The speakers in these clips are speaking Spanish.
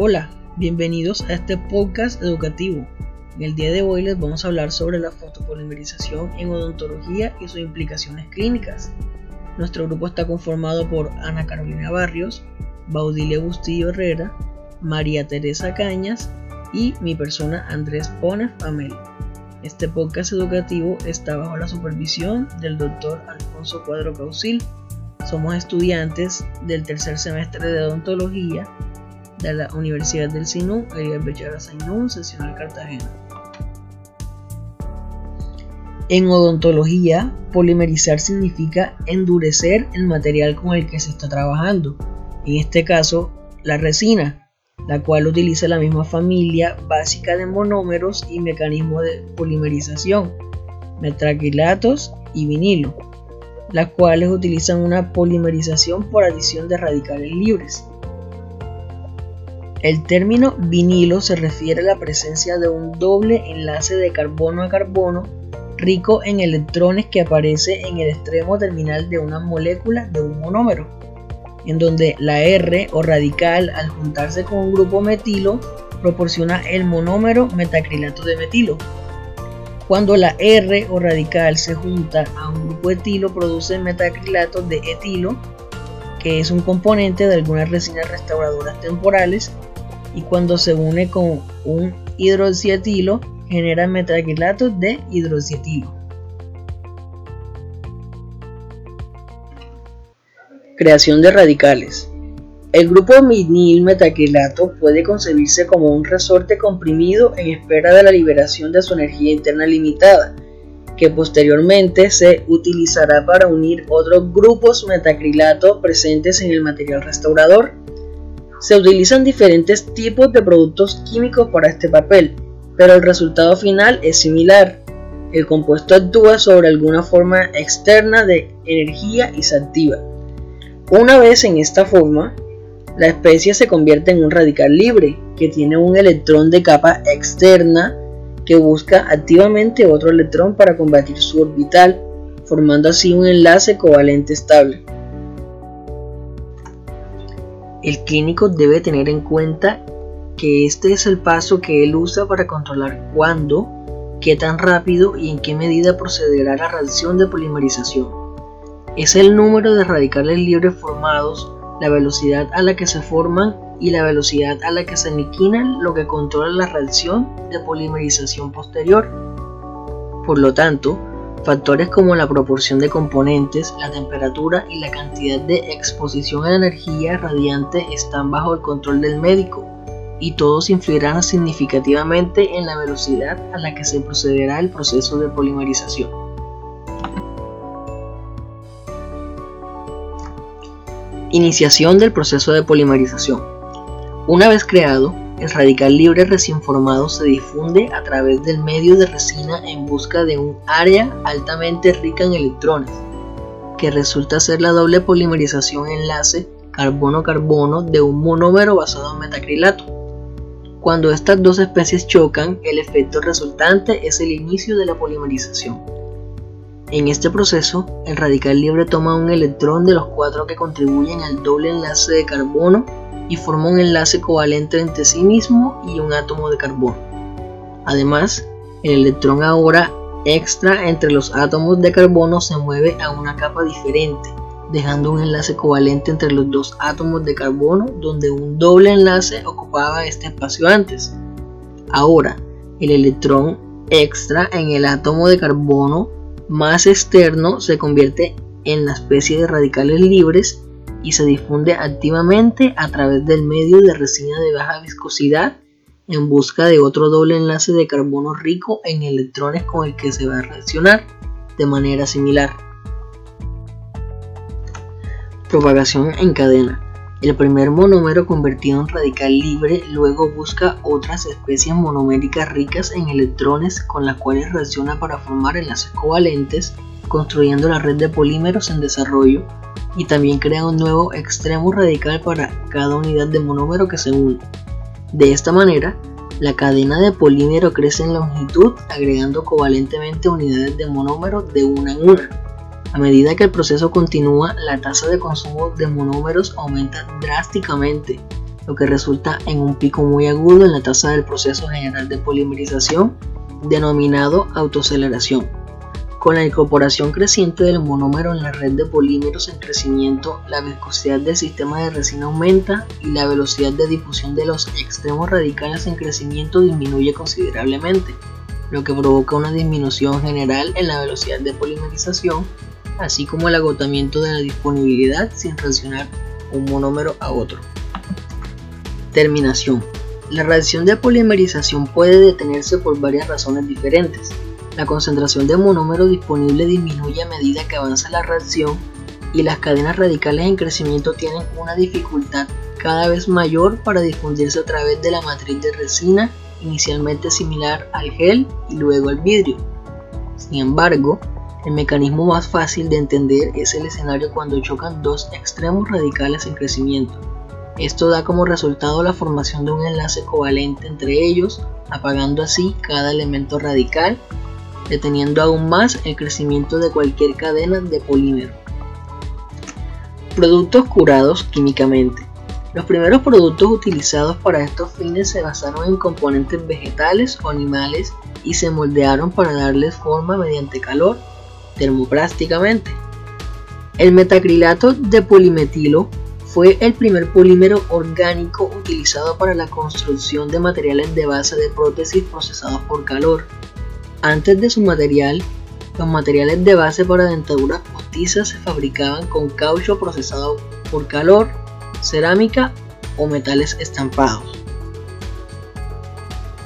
Hola, bienvenidos a este podcast educativo. En el día de hoy les vamos a hablar sobre la fotopolimerización en odontología y sus implicaciones clínicas. Nuestro grupo está conformado por Ana Carolina Barrios, Baudilia Bustillo Herrera, María Teresa Cañas y mi persona Andrés Ponef Amel. Este podcast educativo está bajo la supervisión del doctor Alfonso Cuadro Caucil. Somos estudiantes del tercer semestre de odontología de la Universidad del Sinú, Ariel Bechara Sainún, seccional Cartagena. En odontología, polimerizar significa endurecer el material con el que se está trabajando, en este caso la resina, la cual utiliza la misma familia básica de monómeros y mecanismo de polimerización, metraquilatos y vinilo, las cuales utilizan una polimerización por adición de radicales libres. El término vinilo se refiere a la presencia de un doble enlace de carbono a carbono rico en electrones que aparece en el extremo terminal de una molécula de un monómero, en donde la R o radical al juntarse con un grupo metilo proporciona el monómero metacrilato de metilo. Cuando la R o radical se junta a un grupo etilo produce metacrilato de etilo, que es un componente de algunas resinas restauradoras temporales y cuando se une con un hidroxietilo genera metacrilato de hidroxietilo. Creación de radicales. El grupo vinil metacrilato puede concebirse como un resorte comprimido en espera de la liberación de su energía interna limitada, que posteriormente se utilizará para unir otros grupos metacrilato presentes en el material restaurador se utilizan diferentes tipos de productos químicos para este papel, pero el resultado final es similar. El compuesto actúa sobre alguna forma externa de energía y se activa. Una vez en esta forma, la especie se convierte en un radical libre que tiene un electrón de capa externa que busca activamente otro electrón para combatir su orbital, formando así un enlace covalente estable el clínico debe tener en cuenta que este es el paso que él usa para controlar cuándo, qué tan rápido y en qué medida procederá la reacción de polimerización. Es el número de radicales libres formados, la velocidad a la que se forman y la velocidad a la que se aniquilan lo que controla la reacción de polimerización posterior. Por lo tanto, Factores como la proporción de componentes, la temperatura y la cantidad de exposición a energía radiante están bajo el control del médico y todos influirán significativamente en la velocidad a la que se procederá el proceso de polimerización. Iniciación del proceso de polimerización. Una vez creado, el radical libre recién formado se difunde a través del medio de resina en busca de un área altamente rica en electrones, que resulta ser la doble polimerización enlace carbono-carbono de un monómero basado en metacrilato. Cuando estas dos especies chocan, el efecto resultante es el inicio de la polimerización. En este proceso, el radical libre toma un electrón de los cuatro que contribuyen al doble enlace de carbono y forma un enlace covalente entre sí mismo y un átomo de carbono. Además, el electrón ahora extra entre los átomos de carbono se mueve a una capa diferente, dejando un enlace covalente entre los dos átomos de carbono donde un doble enlace ocupaba este espacio antes. Ahora, el electrón extra en el átomo de carbono más externo se convierte en la especie de radicales libres y se difunde activamente a través del medio de resina de baja viscosidad en busca de otro doble enlace de carbono rico en electrones con el que se va a reaccionar de manera similar. Propagación en cadena. El primer monómero convertido en radical libre luego busca otras especies monoméricas ricas en electrones con las cuales reacciona para formar enlaces covalentes, construyendo la red de polímeros en desarrollo y también crea un nuevo extremo radical para cada unidad de monómero que se une. De esta manera, la cadena de polímero crece en longitud agregando covalentemente unidades de monómero de una en una. A medida que el proceso continúa, la tasa de consumo de monómeros aumenta drásticamente, lo que resulta en un pico muy agudo en la tasa del proceso general de polimerización denominado autoaceleración. Con la incorporación creciente del monómero en la red de polímeros en crecimiento, la viscosidad del sistema de resina aumenta y la velocidad de difusión de los extremos radicales en crecimiento disminuye considerablemente, lo que provoca una disminución general en la velocidad de polimerización, así como el agotamiento de la disponibilidad sin reaccionar un monómero a otro. Terminación. La reacción de polimerización puede detenerse por varias razones diferentes. La concentración de monómero disponible disminuye a medida que avanza la reacción y las cadenas radicales en crecimiento tienen una dificultad cada vez mayor para difundirse a través de la matriz de resina, inicialmente similar al gel y luego al vidrio. Sin embargo, el mecanismo más fácil de entender es el escenario cuando chocan dos extremos radicales en crecimiento. Esto da como resultado la formación de un enlace covalente entre ellos, apagando así cada elemento radical, deteniendo aún más el crecimiento de cualquier cadena de polímero. Productos curados químicamente. Los primeros productos utilizados para estos fines se basaron en componentes vegetales o animales y se moldearon para darles forma mediante calor termoplásticamente. El metacrilato de polimetilo fue el primer polímero orgánico utilizado para la construcción de materiales de base de prótesis procesados por calor. Antes de su material, los materiales de base para dentaduras postizas se fabricaban con caucho procesado por calor, cerámica o metales estampados.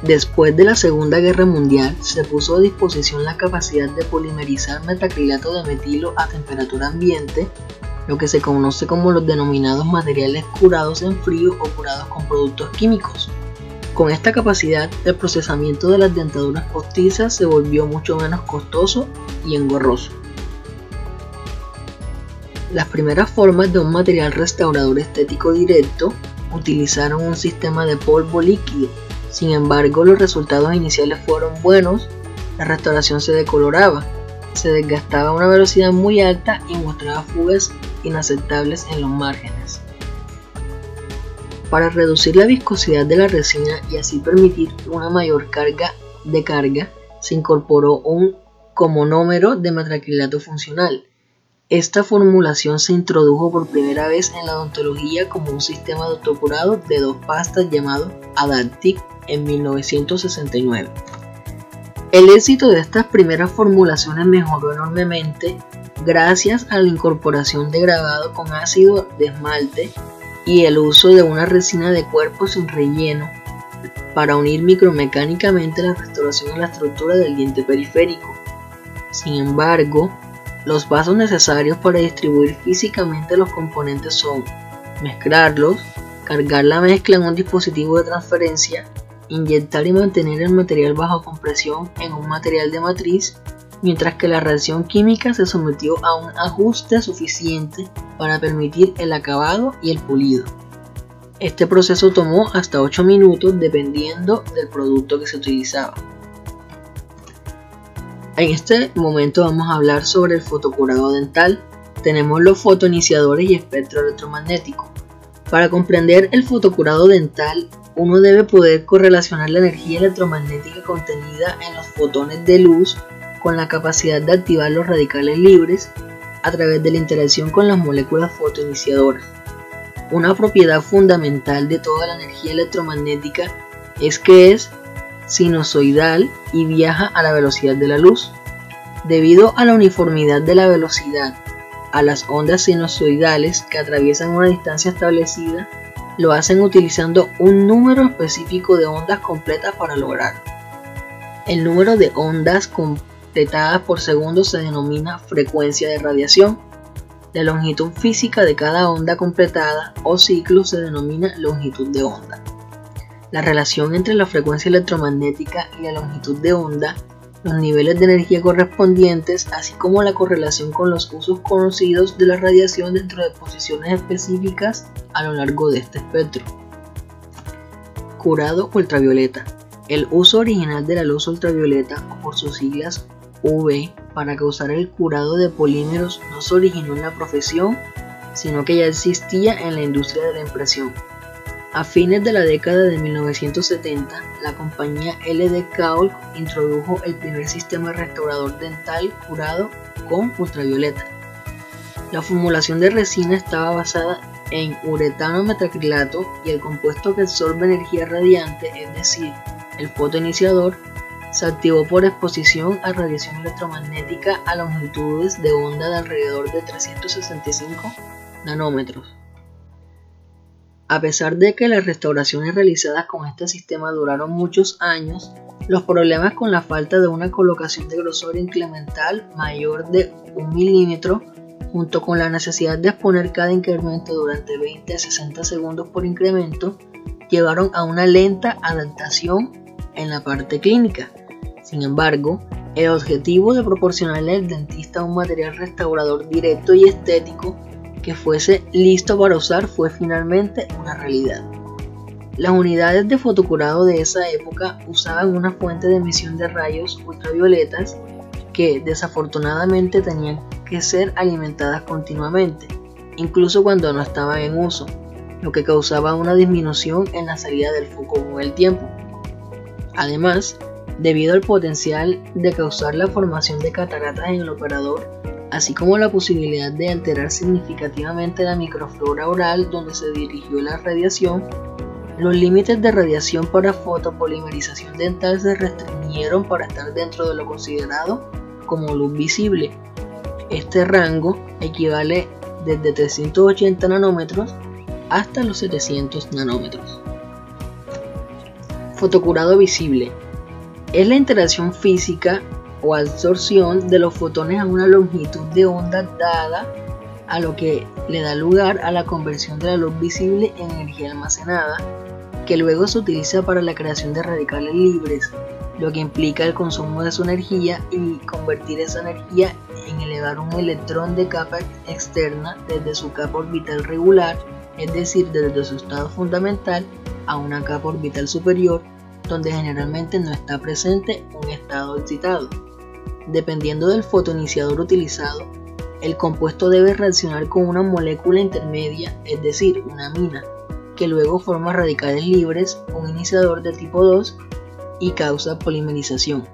Después de la Segunda Guerra Mundial, se puso a disposición la capacidad de polimerizar metacrilato de metilo a temperatura ambiente lo que se conoce como los denominados materiales curados en frío o curados con productos químicos. Con esta capacidad, el procesamiento de las dentaduras postizas se volvió mucho menos costoso y engorroso. Las primeras formas de un material restaurador estético directo utilizaron un sistema de polvo líquido. Sin embargo, los resultados iniciales fueron buenos, la restauración se decoloraba, se desgastaba a una velocidad muy alta y mostraba fugas inaceptables en los márgenes. Para reducir la viscosidad de la resina y así permitir una mayor carga de carga, se incorporó un comonómero de metracrilato funcional. Esta formulación se introdujo por primera vez en la odontología como un sistema de autocurado de dos pastas llamado Adaptic en 1969. El éxito de estas primeras formulaciones mejoró enormemente gracias a la incorporación de grabado con ácido de esmalte y el uso de una resina de cuerpo sin relleno para unir micromecánicamente la restauración a la estructura del diente periférico. Sin embargo, los pasos necesarios para distribuir físicamente los componentes son mezclarlos, cargar la mezcla en un dispositivo de transferencia inyectar y mantener el material bajo compresión en un material de matriz, mientras que la reacción química se sometió a un ajuste suficiente para permitir el acabado y el pulido. Este proceso tomó hasta 8 minutos dependiendo del producto que se utilizaba. En este momento vamos a hablar sobre el fotocurado dental. Tenemos los fotoiniciadores y espectro electromagnético. Para comprender el fotocurado dental uno debe poder correlacionar la energía electromagnética contenida en los fotones de luz con la capacidad de activar los radicales libres a través de la interacción con las moléculas fotoiniciadoras. Una propiedad fundamental de toda la energía electromagnética es que es sinusoidal y viaja a la velocidad de la luz. Debido a la uniformidad de la velocidad a las ondas sinusoidales que atraviesan una distancia establecida, lo hacen utilizando un número específico de ondas completas para lograrlo. El número de ondas completadas por segundo se denomina frecuencia de radiación. La longitud física de cada onda completada o ciclo se denomina longitud de onda. La relación entre la frecuencia electromagnética y la longitud de onda los niveles de energía correspondientes, así como la correlación con los usos conocidos de la radiación dentro de posiciones específicas a lo largo de este espectro. Curado ultravioleta. El uso original de la luz ultravioleta, por sus siglas UV, para causar el curado de polímeros no se originó en la profesión, sino que ya existía en la industria de la impresión. A fines de la década de 1970, la compañía LD Kaul introdujo el primer sistema restaurador dental curado con ultravioleta. La formulación de resina estaba basada en uretano metacrilato y el compuesto que absorbe energía radiante, es decir, el fotoiniciador, se activó por exposición a radiación electromagnética a longitudes de onda de alrededor de 365 nanómetros. A pesar de que las restauraciones realizadas con este sistema duraron muchos años, los problemas con la falta de una colocación de grosor incremental mayor de un milímetro, junto con la necesidad de exponer cada incremento durante 20 a 60 segundos por incremento, llevaron a una lenta adaptación en la parte clínica. Sin embargo, el objetivo de proporcionarle al dentista un material restaurador directo y estético que fuese listo para usar fue finalmente una realidad. Las unidades de fotocurado de esa época usaban una fuente de emisión de rayos ultravioletas que desafortunadamente tenían que ser alimentadas continuamente, incluso cuando no estaban en uso, lo que causaba una disminución en la salida del foco con el tiempo. Además, debido al potencial de causar la formación de cataratas en el operador, así como la posibilidad de alterar significativamente la microflora oral donde se dirigió la radiación, los límites de radiación para fotopolimerización dental se restringieron para estar dentro de lo considerado como luz visible. Este rango equivale desde 380 nanómetros hasta los 700 nanómetros. Fotocurado visible es la interacción física o absorción de los fotones a una longitud de onda dada a lo que le da lugar a la conversión de la luz visible en energía almacenada, que luego se utiliza para la creación de radicales libres, lo que implica el consumo de su energía y convertir esa energía en elevar un electrón de capa externa desde su capa orbital regular, es decir, desde su estado fundamental, a una capa orbital superior, donde generalmente no está presente un estado excitado. Dependiendo del fotoiniciador utilizado, el compuesto debe reaccionar con una molécula intermedia, es decir, una amina, que luego forma radicales libres, un iniciador de tipo 2 y causa polimerización.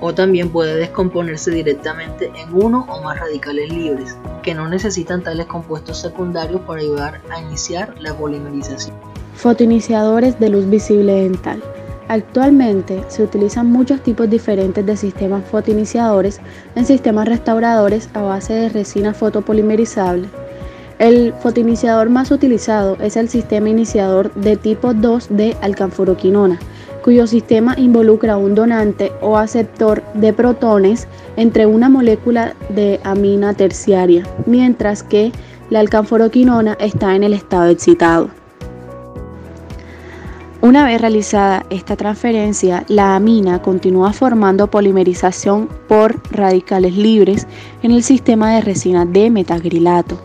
O también puede descomponerse directamente en uno o más radicales libres, que no necesitan tales compuestos secundarios para ayudar a iniciar la polimerización. Fotoiniciadores de luz visible dental. Actualmente se utilizan muchos tipos diferentes de sistemas fotoiniciadores en sistemas restauradores a base de resina fotopolimerizable. El fotoiniciador más utilizado es el sistema iniciador de tipo 2 de alcanforoquinona, cuyo sistema involucra un donante o aceptor de protones entre una molécula de amina terciaria, mientras que la alcanforoquinona está en el estado excitado. Una vez realizada esta transferencia, la amina continúa formando polimerización por radicales libres en el sistema de resina de metagrilato.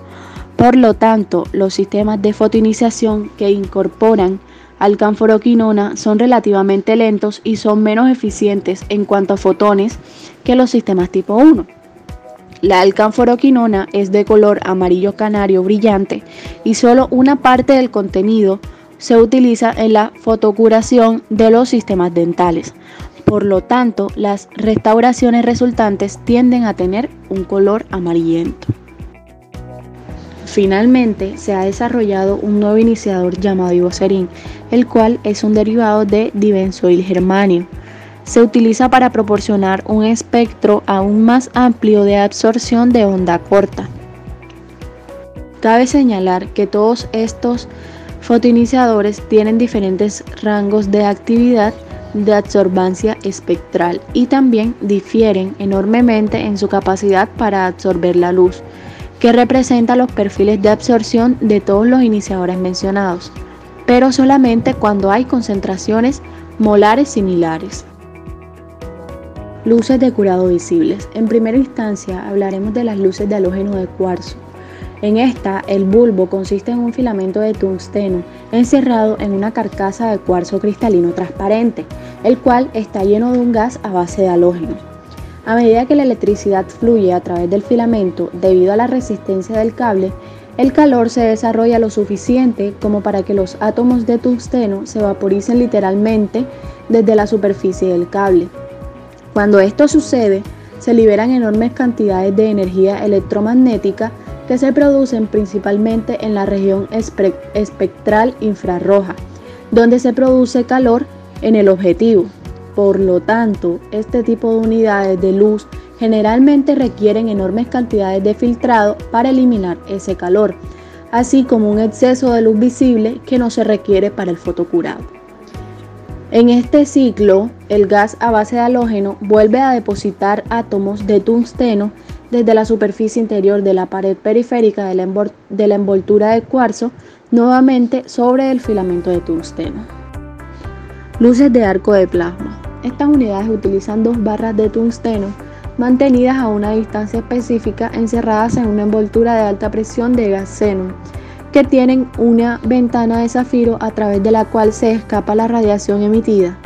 Por lo tanto, los sistemas de fotoiniciación que incorporan alcanforoquinona son relativamente lentos y son menos eficientes en cuanto a fotones que los sistemas tipo 1. La alcanforoquinona es de color amarillo canario brillante y solo una parte del contenido se utiliza en la fotocuración de los sistemas dentales. Por lo tanto, las restauraciones resultantes tienden a tener un color amarillento. Finalmente, se ha desarrollado un nuevo iniciador llamado ivocerin, el cual es un derivado de dibenzoil germanio. Se utiliza para proporcionar un espectro aún más amplio de absorción de onda corta. Cabe señalar que todos estos Fotoiniciadores tienen diferentes rangos de actividad de absorbancia espectral y también difieren enormemente en su capacidad para absorber la luz, que representa los perfiles de absorción de todos los iniciadores mencionados, pero solamente cuando hay concentraciones molares similares. Luces de curado visibles. En primera instancia hablaremos de las luces de halógeno de cuarzo. En esta, el bulbo consiste en un filamento de tungsteno encerrado en una carcasa de cuarzo cristalino transparente, el cual está lleno de un gas a base de halógeno. A medida que la electricidad fluye a través del filamento debido a la resistencia del cable, el calor se desarrolla lo suficiente como para que los átomos de tungsteno se vaporicen literalmente desde la superficie del cable. Cuando esto sucede, se liberan enormes cantidades de energía electromagnética que se producen principalmente en la región espectral infrarroja, donde se produce calor en el objetivo. Por lo tanto, este tipo de unidades de luz generalmente requieren enormes cantidades de filtrado para eliminar ese calor, así como un exceso de luz visible que no se requiere para el fotocurado. En este ciclo, el gas a base de halógeno vuelve a depositar átomos de tungsteno desde la superficie interior de la pared periférica de la, envoltura de cuarzo nuevamente sobre el filamento de tungsteno. Luces de arco de plasma. Estas unidades utilizan dos barras de tungsteno mantenidas a una distancia específica encerradas en una envoltura de alta presión de gas que tienen una ventana de zafiro a través de la cual se escapa la radiación emitida.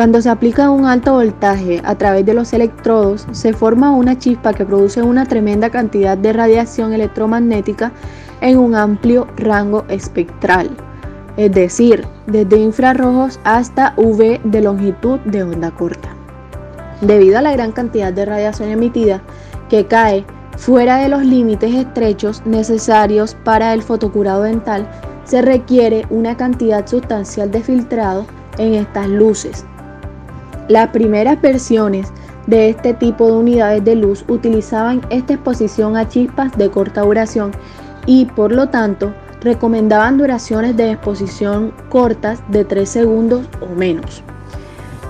Cuando se aplica un alto voltaje a través de los electrodos, se forma una chispa que produce una tremenda cantidad de radiación electromagnética en un amplio rango espectral, es decir, desde infrarrojos hasta UV de longitud de onda corta. Debido a la gran cantidad de radiación emitida que cae fuera de los límites estrechos necesarios para el fotocurado dental, se requiere una cantidad sustancial de filtrado en estas luces. Las primeras versiones de este tipo de unidades de luz utilizaban esta exposición a chispas de corta duración y por lo tanto recomendaban duraciones de exposición cortas de 3 segundos o menos.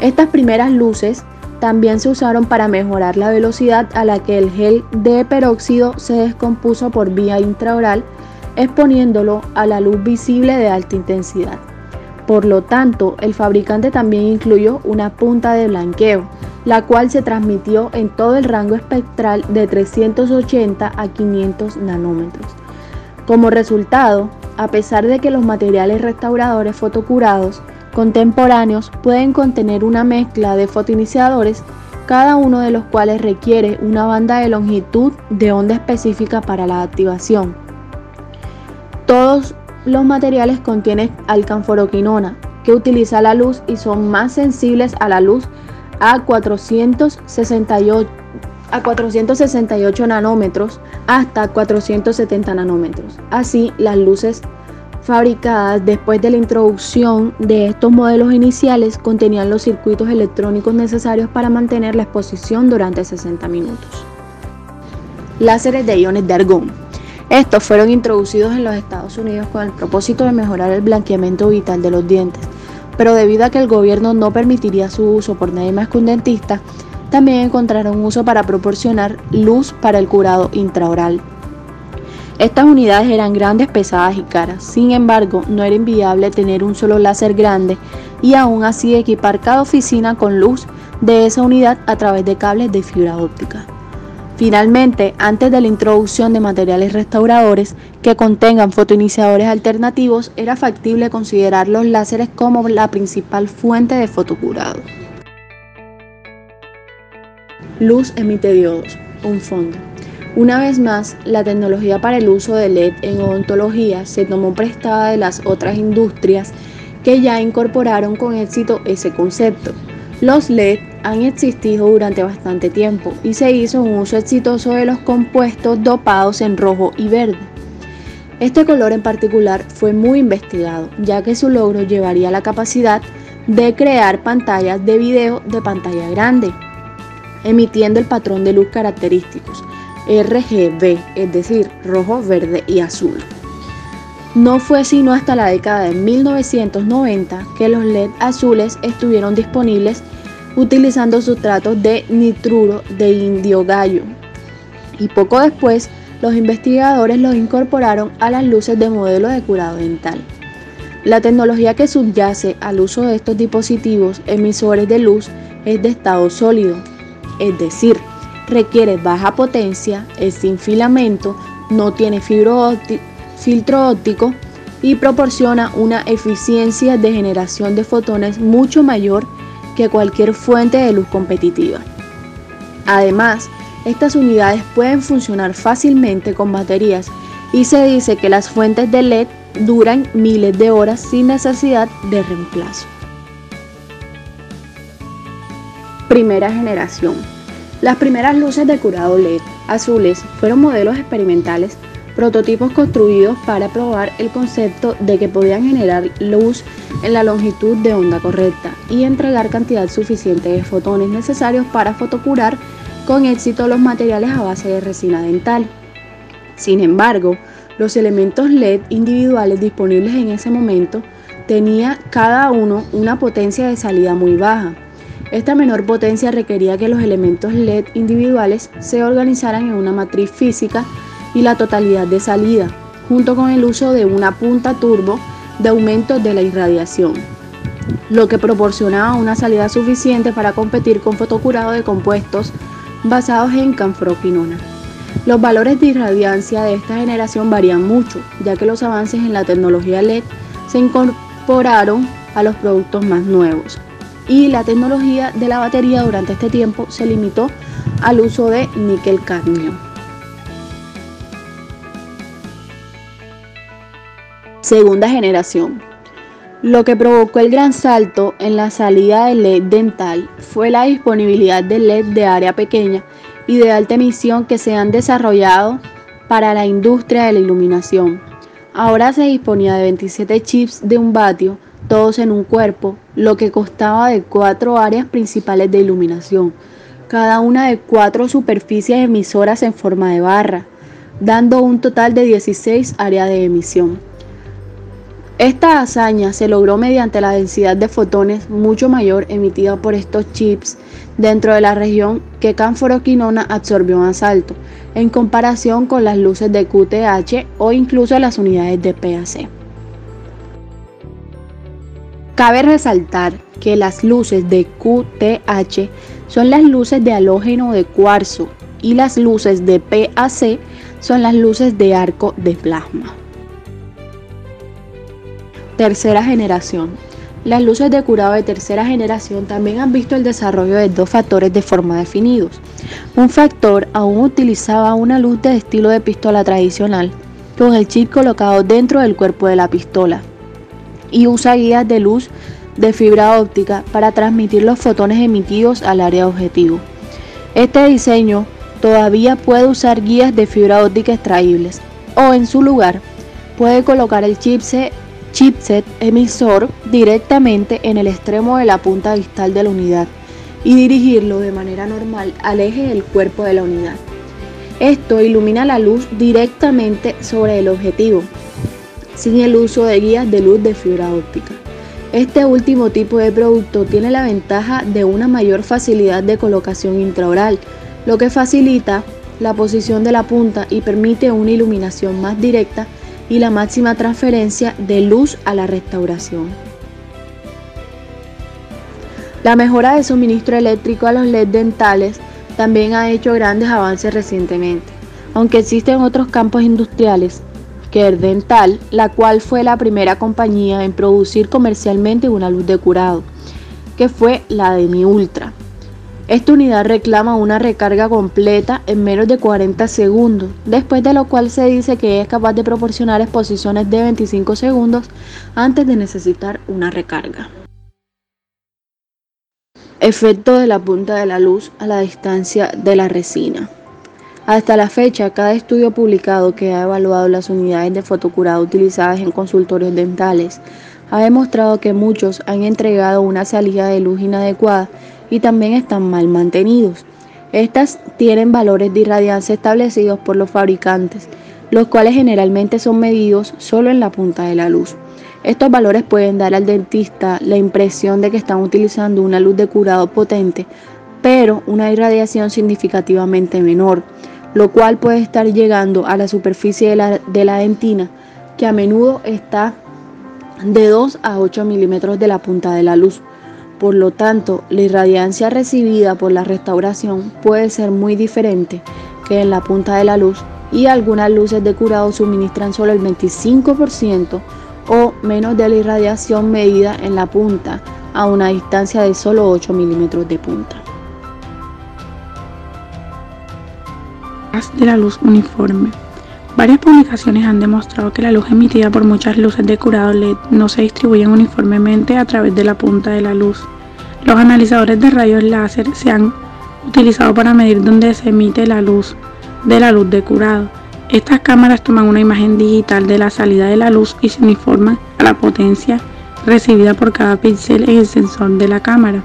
Estas primeras luces también se usaron para mejorar la velocidad a la que el gel de peróxido se descompuso por vía intraoral, exponiéndolo a la luz visible de alta intensidad. Por lo tanto, el fabricante también incluyó una punta de blanqueo, la cual se transmitió en todo el rango espectral de 380 a 500 nanómetros. Como resultado, a pesar de que los materiales restauradores fotocurados contemporáneos pueden contener una mezcla de fotoiniciadores, cada uno de los cuales requiere una banda de longitud de onda específica para la activación. Todos los materiales contienen alcanforoquinona, que utiliza la luz y son más sensibles a la luz a 468, a 468 nanómetros hasta 470 nanómetros. Así, las luces fabricadas después de la introducción de estos modelos iniciales contenían los circuitos electrónicos necesarios para mantener la exposición durante 60 minutos. Láseres de iones de argón. Estos fueron introducidos en los Estados Unidos con el propósito de mejorar el blanqueamiento vital de los dientes, pero debido a que el gobierno no permitiría su uso por nadie más que un dentista, también encontraron uso para proporcionar luz para el curado intraoral. Estas unidades eran grandes, pesadas y caras, sin embargo no era inviable tener un solo láser grande y aún así equipar cada oficina con luz de esa unidad a través de cables de fibra óptica. Finalmente, antes de la introducción de materiales restauradores que contengan fotoiniciadores alternativos, era factible considerar los láseres como la principal fuente de fotocurado. Luz emite diodos, un fondo. Una vez más, la tecnología para el uso de LED en odontología se tomó prestada de las otras industrias que ya incorporaron con éxito ese concepto. Los LED han existido durante bastante tiempo y se hizo un uso exitoso de los compuestos dopados en rojo y verde. Este color en particular fue muy investigado, ya que su logro llevaría la capacidad de crear pantallas de video de pantalla grande, emitiendo el patrón de luz característicos, RGB, es decir, rojo, verde y azul. No fue sino hasta la década de 1990 que los LED azules estuvieron disponibles utilizando sustratos de nitruro de indio gallo. Y poco después, los investigadores los incorporaron a las luces de modelo de curado dental. La tecnología que subyace al uso de estos dispositivos emisores de luz es de estado sólido, es decir, requiere baja potencia, es sin filamento, no tiene filtro óptico y proporciona una eficiencia de generación de fotones mucho mayor que cualquier fuente de luz competitiva. Además, estas unidades pueden funcionar fácilmente con baterías y se dice que las fuentes de LED duran miles de horas sin necesidad de reemplazo. Primera generación. Las primeras luces de curado LED azules fueron modelos experimentales, prototipos construidos para probar el concepto de que podían generar luz en la longitud de onda correcta y entregar cantidad suficiente de fotones necesarios para fotocurar con éxito los materiales a base de resina dental. Sin embargo, los elementos LED individuales disponibles en ese momento tenía cada uno una potencia de salida muy baja. Esta menor potencia requería que los elementos LED individuales se organizaran en una matriz física y la totalidad de salida, junto con el uso de una punta turbo de aumento de la irradiación, lo que proporcionaba una salida suficiente para competir con fotocurado de compuestos basados en canfroquinona. Los valores de irradiancia de esta generación varían mucho, ya que los avances en la tecnología LED se incorporaron a los productos más nuevos y la tecnología de la batería durante este tiempo se limitó al uso de níquel cadmio. Segunda generación. Lo que provocó el gran salto en la salida del LED dental fue la disponibilidad de LED de área pequeña y de alta emisión que se han desarrollado para la industria de la iluminación. Ahora se disponía de 27 chips de un vatio, todos en un cuerpo, lo que costaba de cuatro áreas principales de iluminación, cada una de cuatro superficies emisoras en forma de barra, dando un total de 16 áreas de emisión. Esta hazaña se logró mediante la densidad de fotones mucho mayor emitida por estos chips dentro de la región que canforoquinona absorbió más alto, en comparación con las luces de QTH o incluso las unidades de PAC. Cabe resaltar que las luces de QTH son las luces de halógeno de cuarzo y las luces de PAC son las luces de arco de plasma. Tercera generación las luces de curado de tercera generación también han visto el desarrollo de dos factores de forma definidos. Un factor aún utilizaba una luz de estilo de pistola tradicional, con el chip colocado dentro del cuerpo de la pistola, y usa guías de luz de fibra óptica para transmitir los fotones emitidos al área objetivo. Este diseño todavía puede usar guías de fibra óptica extraíbles o en su lugar puede colocar el chipset chipset emisor directamente en el extremo de la punta distal de la unidad y dirigirlo de manera normal al eje del cuerpo de la unidad. Esto ilumina la luz directamente sobre el objetivo, sin el uso de guías de luz de fibra óptica. Este último tipo de producto tiene la ventaja de una mayor facilidad de colocación intraoral, lo que facilita la posición de la punta y permite una iluminación más directa y la máxima transferencia de luz a la restauración. La mejora de suministro eléctrico a los LED dentales también ha hecho grandes avances recientemente, aunque existen otros campos industriales. Kerr Dental, la cual fue la primera compañía en producir comercialmente una luz de curado, que fue la de Mi Ultra, esta unidad reclama una recarga completa en menos de 40 segundos, después de lo cual se dice que es capaz de proporcionar exposiciones de 25 segundos antes de necesitar una recarga. Efecto de la punta de la luz a la distancia de la resina. Hasta la fecha, cada estudio publicado que ha evaluado las unidades de fotocurado utilizadas en consultorios dentales ha demostrado que muchos han entregado una salida de luz inadecuada y también están mal mantenidos. Estas tienen valores de irradiancia establecidos por los fabricantes, los cuales generalmente son medidos solo en la punta de la luz. Estos valores pueden dar al dentista la impresión de que están utilizando una luz de curado potente, pero una irradiación significativamente menor, lo cual puede estar llegando a la superficie de la, de la dentina, que a menudo está de 2 a 8 milímetros de la punta de la luz. Por lo tanto, la irradiancia recibida por la restauración puede ser muy diferente que en la punta de la luz y algunas luces de curado suministran solo el 25% o menos de la irradiación medida en la punta a una distancia de solo 8 milímetros de punta. de la luz uniforme. Varias publicaciones han demostrado que la luz emitida por muchas luces de curado LED no se distribuyen uniformemente a través de la punta de la luz. Los analizadores de rayos láser se han utilizado para medir dónde se emite la luz de la luz de curado. Estas cámaras toman una imagen digital de la salida de la luz y se uniforman a la potencia recibida por cada píxel en el sensor de la cámara.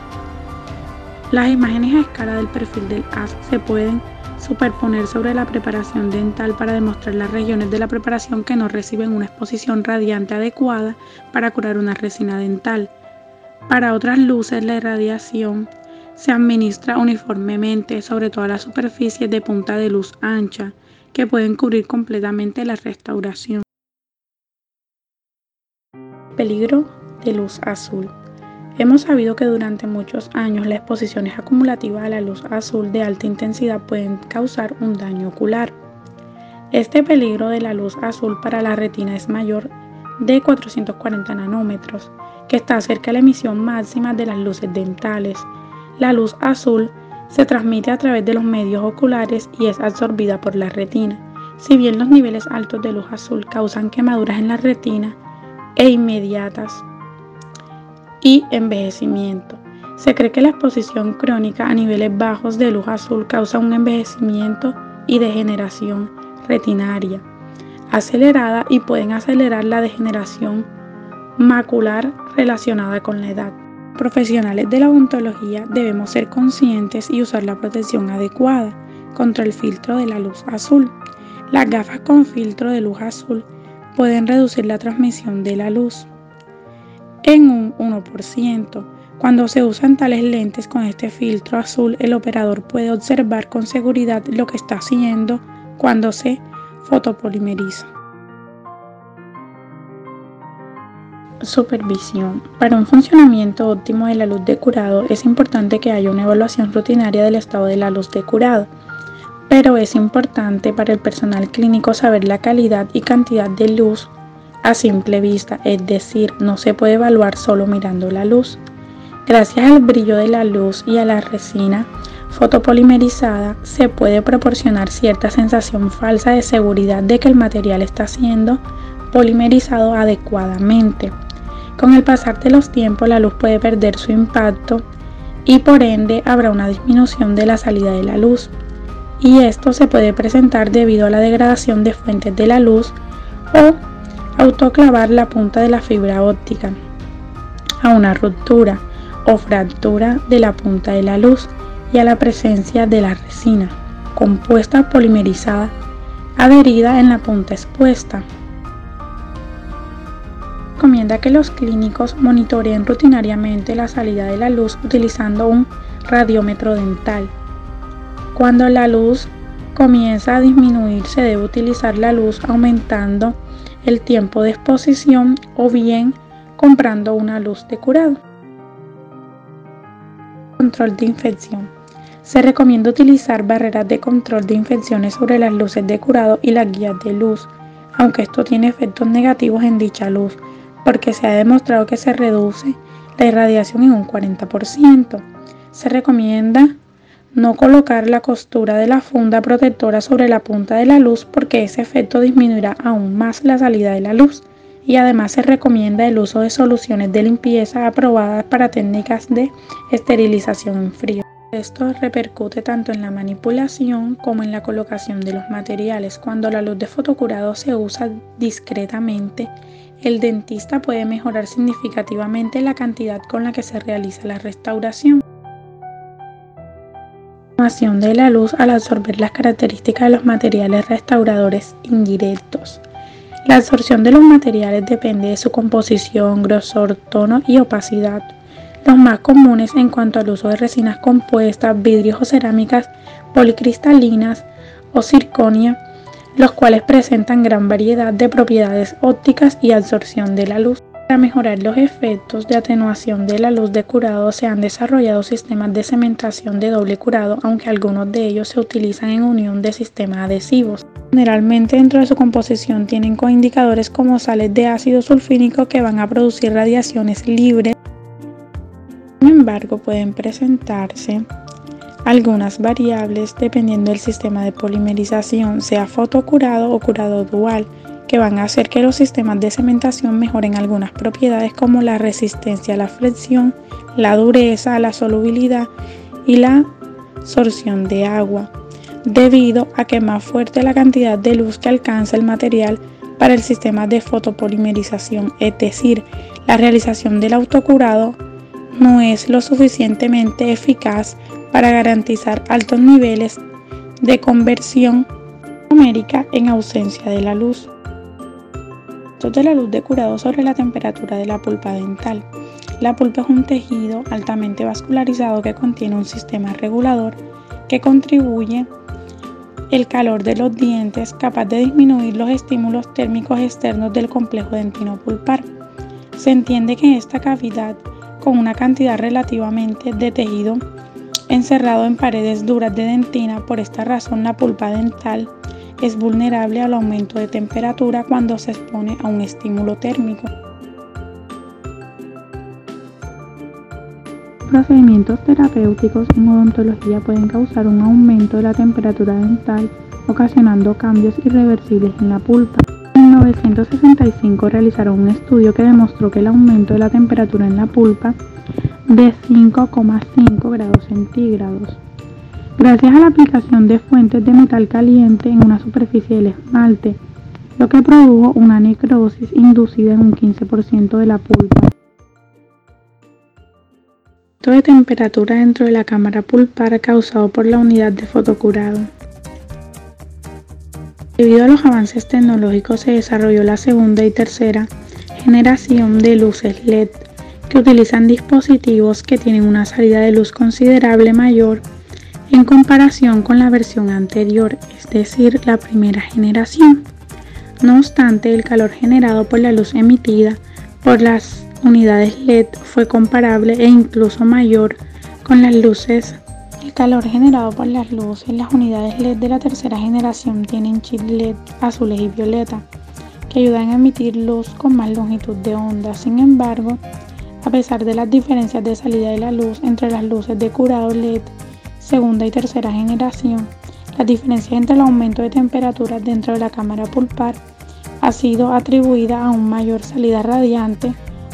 Las imágenes a escala del perfil del haz se pueden superponer sobre la preparación dental para demostrar las regiones de la preparación que no reciben una exposición radiante adecuada para curar una resina dental. Para otras luces, la irradiación se administra uniformemente sobre todas las superficies de punta de luz ancha, que pueden cubrir completamente la restauración. Peligro de luz azul. Hemos sabido que durante muchos años las exposiciones acumulativas a la luz azul de alta intensidad pueden causar un daño ocular. Este peligro de la luz azul para la retina es mayor de 440 nanómetros, que está cerca de la emisión máxima de las luces dentales. La luz azul se transmite a través de los medios oculares y es absorbida por la retina. Si bien los niveles altos de luz azul causan quemaduras en la retina e inmediatas y envejecimiento. Se cree que la exposición crónica a niveles bajos de luz azul causa un envejecimiento y degeneración retinaria acelerada y pueden acelerar la degeneración macular relacionada con la edad. Profesionales de la odontología debemos ser conscientes y usar la protección adecuada contra el filtro de la luz azul. Las gafas con filtro de luz azul pueden reducir la transmisión de la luz en un 1%. Cuando se usan tales lentes con este filtro azul, el operador puede observar con seguridad lo que está haciendo cuando se fotopolimeriza. Supervisión. Para un funcionamiento óptimo de la luz de curado es importante que haya una evaluación rutinaria del estado de la luz de curado, pero es importante para el personal clínico saber la calidad y cantidad de luz a simple vista, es decir, no se puede evaluar solo mirando la luz. Gracias al brillo de la luz y a la resina fotopolimerizada, se puede proporcionar cierta sensación falsa de seguridad de que el material está siendo polimerizado adecuadamente. Con el pasar de los tiempos, la luz puede perder su impacto y por ende habrá una disminución de la salida de la luz. Y esto se puede presentar debido a la degradación de fuentes de la luz o autoclavar la punta de la fibra óptica a una ruptura o fractura de la punta de la luz y a la presencia de la resina compuesta polimerizada adherida en la punta expuesta. Recomienda que los clínicos monitoreen rutinariamente la salida de la luz utilizando un radiómetro dental. Cuando la luz comienza a disminuir se debe utilizar la luz aumentando el tiempo de exposición o bien comprando una luz de curado. Control de infección. Se recomienda utilizar barreras de control de infecciones sobre las luces de curado y las guías de luz, aunque esto tiene efectos negativos en dicha luz, porque se ha demostrado que se reduce la irradiación en un 40%. Se recomienda no colocar la costura de la funda protectora sobre la punta de la luz porque ese efecto disminuirá aún más la salida de la luz y además se recomienda el uso de soluciones de limpieza aprobadas para técnicas de esterilización en frío. Esto repercute tanto en la manipulación como en la colocación de los materiales. Cuando la luz de fotocurado se usa discretamente, el dentista puede mejorar significativamente la cantidad con la que se realiza la restauración de la luz al absorber las características de los materiales restauradores indirectos. La absorción de los materiales depende de su composición, grosor, tono y opacidad. Los más comunes en cuanto al uso de resinas compuestas, vidrios o cerámicas policristalinas o circonia, los cuales presentan gran variedad de propiedades ópticas y absorción de la luz. Para mejorar los efectos de atenuación de la luz de curado se han desarrollado sistemas de cementación de doble curado, aunque algunos de ellos se utilizan en unión de sistemas adhesivos. Generalmente dentro de su composición tienen coindicadores como sales de ácido sulfínico que van a producir radiaciones libres. Sin embargo, pueden presentarse algunas variables dependiendo del sistema de polimerización, sea fotocurado o curado dual, que van a hacer que los sistemas de cementación mejoren algunas propiedades como la resistencia a la fricción, la dureza, la solubilidad y la absorción de agua, debido a que más fuerte la cantidad de luz que alcanza el material para el sistema de fotopolimerización, es decir, la realización del autocurado no es lo suficientemente eficaz para garantizar altos niveles de conversión numérica en ausencia de la luz. De la luz de curado sobre la temperatura de la pulpa dental. La pulpa es un tejido altamente vascularizado que contiene un sistema regulador que contribuye el calor de los dientes capaz de disminuir los estímulos térmicos externos del complejo dentino pulpar. Se entiende que esta cavidad, con una cantidad relativamente de tejido encerrado en paredes duras de dentina, por esta razón la pulpa dental es vulnerable al aumento de temperatura cuando se expone a un estímulo térmico. Procedimientos terapéuticos en odontología pueden causar un aumento de la temperatura dental, ocasionando cambios irreversibles en la pulpa. En 1965 realizaron un estudio que demostró que el aumento de la temperatura en la pulpa de 5,5 grados centígrados gracias a la aplicación de fuentes de metal caliente en una superficie del esmalte, lo que produjo una necrosis inducida en un 15% de la pulpa de temperatura dentro de la cámara pulpar causado por la unidad de fotocurado. Debido a los avances tecnológicos se desarrolló la segunda y tercera generación de luces LED que utilizan dispositivos que tienen una salida de luz considerable mayor en comparación con la versión anterior, es decir, la primera generación. No obstante, el calor generado por la luz emitida por las unidades LED fue comparable e incluso mayor con las luces. El calor generado por las luces las unidades LED de la tercera generación tienen chip LED azules y violeta que ayudan a emitir luz con más longitud de onda. Sin embargo, a pesar de las diferencias de salida de la luz entre las luces de curado LED segunda y tercera generación, las diferencias entre el aumento de temperatura dentro de la cámara pulpar ha sido atribuida a un mayor salida radiante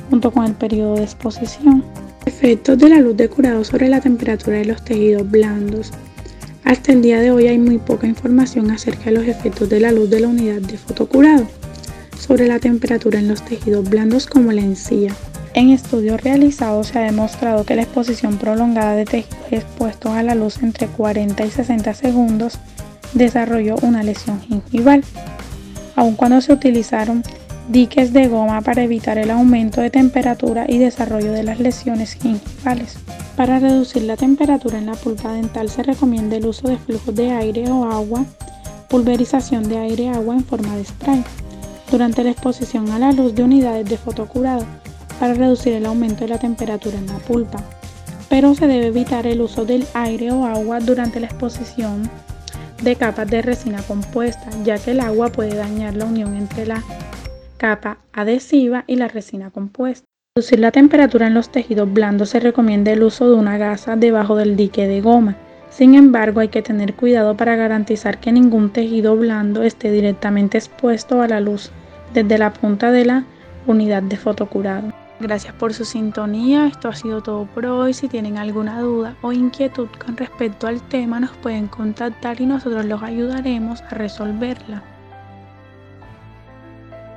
junto con el periodo de exposición. Efectos de la luz de curado sobre la temperatura de los tejidos blandos. Hasta el día de hoy hay muy poca información acerca de los efectos de la luz de la unidad de fotocurado sobre la temperatura en los tejidos blandos como la encía. En estudios realizados se ha demostrado que la exposición prolongada de tejidos expuestos a la luz entre 40 y 60 segundos desarrolló una lesión gingival, aun cuando se utilizaron diques de goma para evitar el aumento de temperatura y desarrollo de las lesiones gingivales. Para reducir la temperatura en la pulpa dental se recomienda el uso de flujos de aire o agua, pulverización de aire-agua en forma de spray, durante la exposición a la luz de unidades de fotocurado para reducir el aumento de la temperatura en la pulpa. Pero se debe evitar el uso del aire o agua durante la exposición de capas de resina compuesta, ya que el agua puede dañar la unión entre la capa adhesiva y la resina compuesta. Para reducir la temperatura en los tejidos blandos se recomienda el uso de una gasa debajo del dique de goma. Sin embargo, hay que tener cuidado para garantizar que ningún tejido blando esté directamente expuesto a la luz desde la punta de la unidad de fotocurado. Gracias por su sintonía, esto ha sido todo por hoy. Si tienen alguna duda o inquietud con respecto al tema, nos pueden contactar y nosotros los ayudaremos a resolverla.